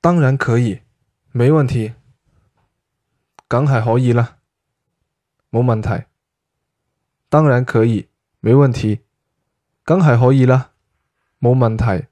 当然可以没问题。梗系可以啦冇问题。当然可以没问题。梗系可以啦冇问题。